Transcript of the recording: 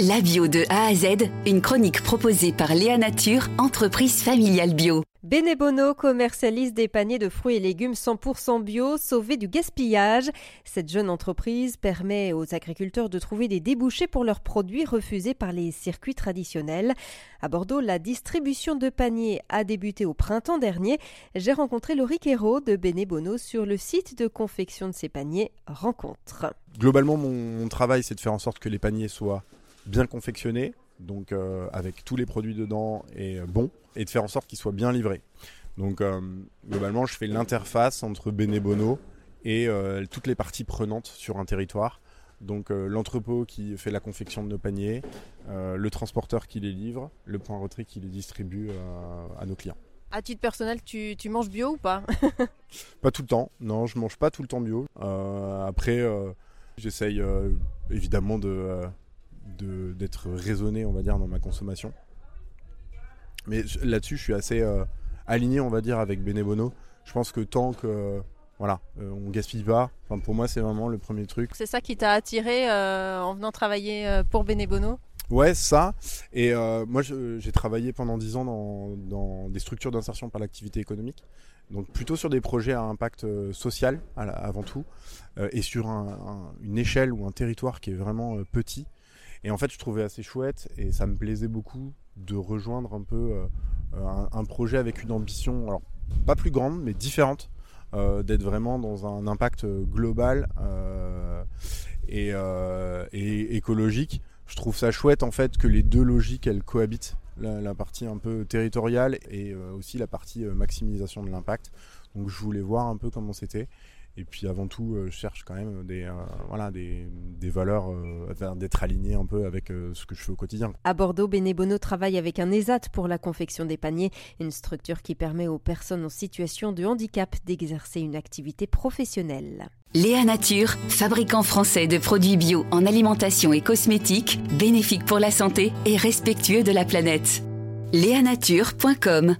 La bio de A à Z, une chronique proposée par Léa Nature, entreprise familiale bio. Benebono commercialise des paniers de fruits et légumes 100% bio, sauvés du gaspillage. Cette jeune entreprise permet aux agriculteurs de trouver des débouchés pour leurs produits refusés par les circuits traditionnels. À Bordeaux, la distribution de paniers a débuté au printemps dernier. J'ai rencontré Laurie Quérault de Benebono sur le site de confection de ces paniers Rencontre. Globalement, mon, mon travail, c'est de faire en sorte que les paniers soient bien confectionné, donc euh, avec tous les produits dedans et euh, bon, et de faire en sorte qu'ils soient bien livrés. Donc euh, globalement, je fais l'interface entre Benebono et toutes les parties prenantes sur un territoire. Donc l'entrepôt qui fait la confection de nos paniers, le transporteur qui les livre, le point retrait qui les distribue à nos clients. À titre personnel, tu, tu manges bio ou pas? Pas tout le temps, non, je mange pas tout le temps bio. après, j'essaye évidemment de d'être raisonné, on va dire, dans ma consommation. Mais là-dessus, je suis assez euh, aligné, on va dire, avec Benebono. Je pense que tant que voilà, euh, on gaspille pas. Enfin, pour moi, c'est vraiment le premier truc. C'est ça qui t'a attiré euh, en venant travailler pour Benebono? Ouais, ça. Et moi, j'ai travaillé pendant 10 ans dans, des structures d'insertion par l'activité économique. Donc plutôt sur des projets à impact social avant tout, et sur une échelle ou un territoire qui est vraiment petit. Et en fait, je trouvais assez chouette et ça me plaisait beaucoup de rejoindre un peu euh, un, projet avec une ambition, alors pas plus grande, mais différente, euh, d'être vraiment dans un impact global euh, et, et, écologique. Je trouve ça chouette en fait que les deux logiques elles cohabitent, la partie un peu territoriale et aussi la partie maximisation de l'impact. Donc je voulais voir un peu comment c'était. Et puis avant tout, euh, je cherche quand même des, euh, voilà, des, des valeurs, euh, d'être aligné un peu avec ce que je fais au quotidien. À Bordeaux, Benebono travaille avec un ESAT pour la confection des paniers, une structure qui permet aux personnes en situation de handicap d'exercer une activité professionnelle. Léa Nature, fabricant français de produits bio en alimentation et cosmétiques, bénéfique pour la santé et respectueux de la planète. Léanature.com